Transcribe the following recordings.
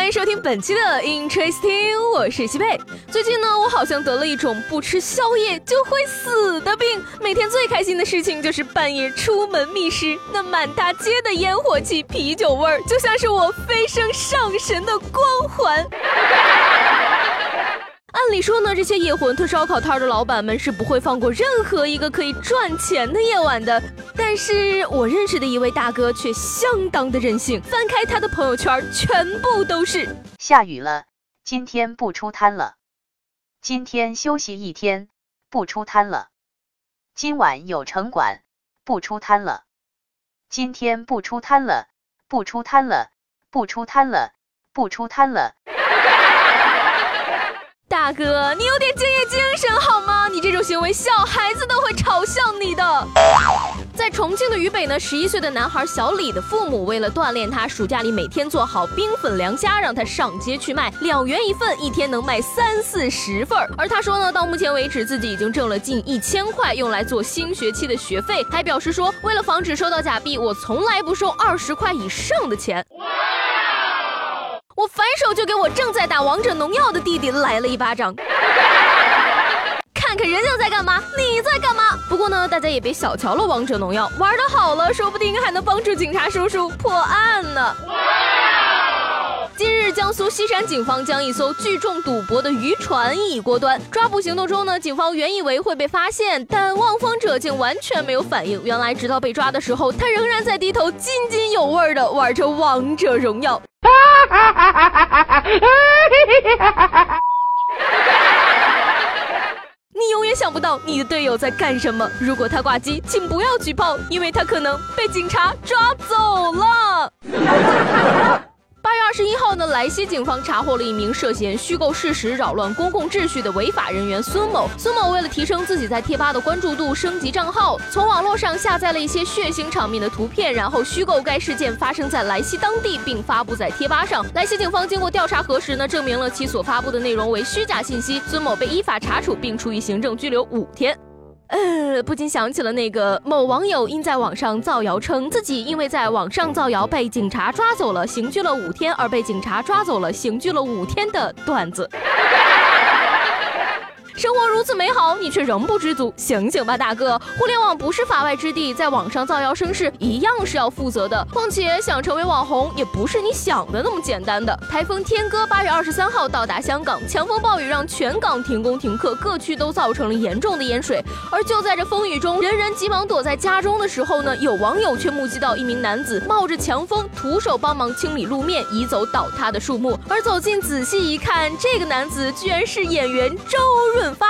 欢迎收听本期的 Interesting，我是西贝。最近呢，我好像得了一种不吃宵夜就会死的病。每天最开心的事情就是半夜出门觅食，那满大街的烟火气、啤酒味儿，就像是我飞升上神的光环。按理说呢，这些夜馄饨烧烤摊的老板们是不会放过任何一个可以赚钱的夜晚的。但是我认识的一位大哥却相当的任性，翻开他的朋友圈，全部都是下雨了，今天不出摊了，今天休息一天，不出摊了，今晚有城管，不出摊了，今天不出摊了，不出摊了，不出摊了，不出摊了。大哥，你有点敬业精神好吗？你这种行为，小孩子都会嘲笑你的。在重庆的渝北呢，十一岁的男孩小李的父母为了锻炼他，暑假里每天做好冰粉凉虾，让他上街去卖，两元一份，一天能卖三四十份。而他说呢，到目前为止自己已经挣了近一千块，用来做新学期的学费。还表示说，为了防止收到假币，我从来不收二十块以上的钱。我反手就给我正在打王者荣耀的弟弟来了一巴掌，看看人家在干嘛，你在干嘛？不过呢，大家也别小瞧了王者荣耀，玩的好了，说不定还能帮助警察叔叔破案呢。近日，江苏锡山警方将一艘聚众赌博的渔船一以过端。抓捕行动中呢，警方原以为会被发现，但望风者竟完全没有反应。原来，直到被抓的时候，他仍然在低头津津有味的玩着王者荣耀。你永远想不到你的队友在干什么。如果他挂机，请不要举报，因为他可能被警察抓走了。二十一号呢，莱西警方查获了一名涉嫌虚构事实、扰乱公共秩序的违法人员孙某。孙某为了提升自己在贴吧的关注度，升级账号，从网络上下载了一些血腥场面的图片，然后虚构该事件发生在莱西当地，并发布在贴吧上。莱西警方经过调查核实呢，证明了其所发布的内容为虚假信息。孙某被依法查处，并处以行政拘留五天。呃，不禁想起了那个某网友因在网上造谣称自己因为在网上造谣被警察抓走了，刑拘了五天，而被警察抓走了，刑拘了五天的段子。生活如此美好，你却仍不知足，醒醒吧，大哥！互联网不是法外之地，在网上造谣生事一样是要负责的。况且想成为网红也不是你想的那么简单的。台风天哥八月二十三号到达香港，强风暴雨让全港停工停课，各区都造成了严重的淹水。而就在这风雨中，人人急忙躲在家中的时候呢，有网友却目击到一名男子冒着强风，徒手帮忙清理路面，移走倒塌的树木。而走近仔细一看，这个男子居然是演员周润。发，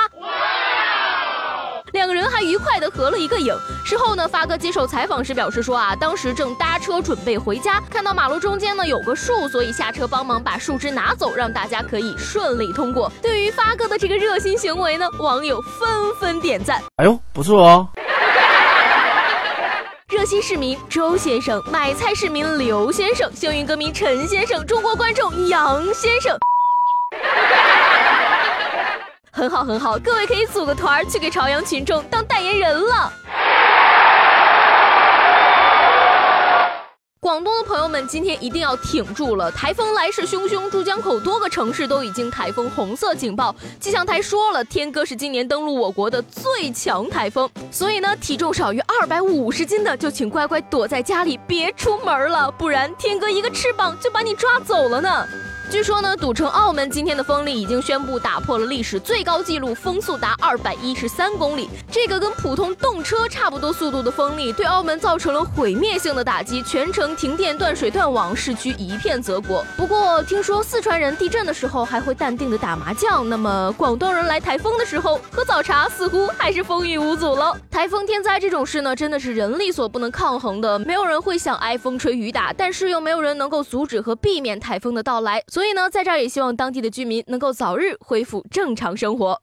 两个人还愉快的合了一个影。事后呢，发哥接受采访时表示说啊，当时正搭车准备回家，看到马路中间呢有个树，所以下车帮忙把树枝拿走，让大家可以顺利通过。对于发哥的这个热心行为呢，网友纷纷点赞。哎呦，不错哦！热心市民周先生，买菜市民刘先生，幸运歌迷陈先生，中国观众杨先生。很好很好，各位可以组个团去给朝阳群众当代言人了。广东的朋友们，今天一定要挺住了，台风来势汹汹，珠江口多个城市都已经台风红色警报。气象台说了，天哥是今年登陆我国的最强台风，所以呢，体重少于二百五十斤的就请乖乖躲在家里，别出门了，不然天哥一个翅膀就把你抓走了呢。据说呢，赌城澳门今天的风力已经宣布打破了历史最高纪录，风速达二百一十三公里。这个跟普通动车差不多速度的风力，对澳门造成了毁灭性的打击，全城停电、断水、断网，市区一片泽国。不过听说四川人地震的时候还会淡定的打麻将，那么广东人来台风的时候喝早茶，似乎还是风雨无阻了。台风天灾这种事呢，真的是人力所不能抗衡的，没有人会想挨风吹雨打，但是又没有人能够阻止和避免台风的到来。所以呢，在这儿也希望当地的居民能够早日恢复正常生活。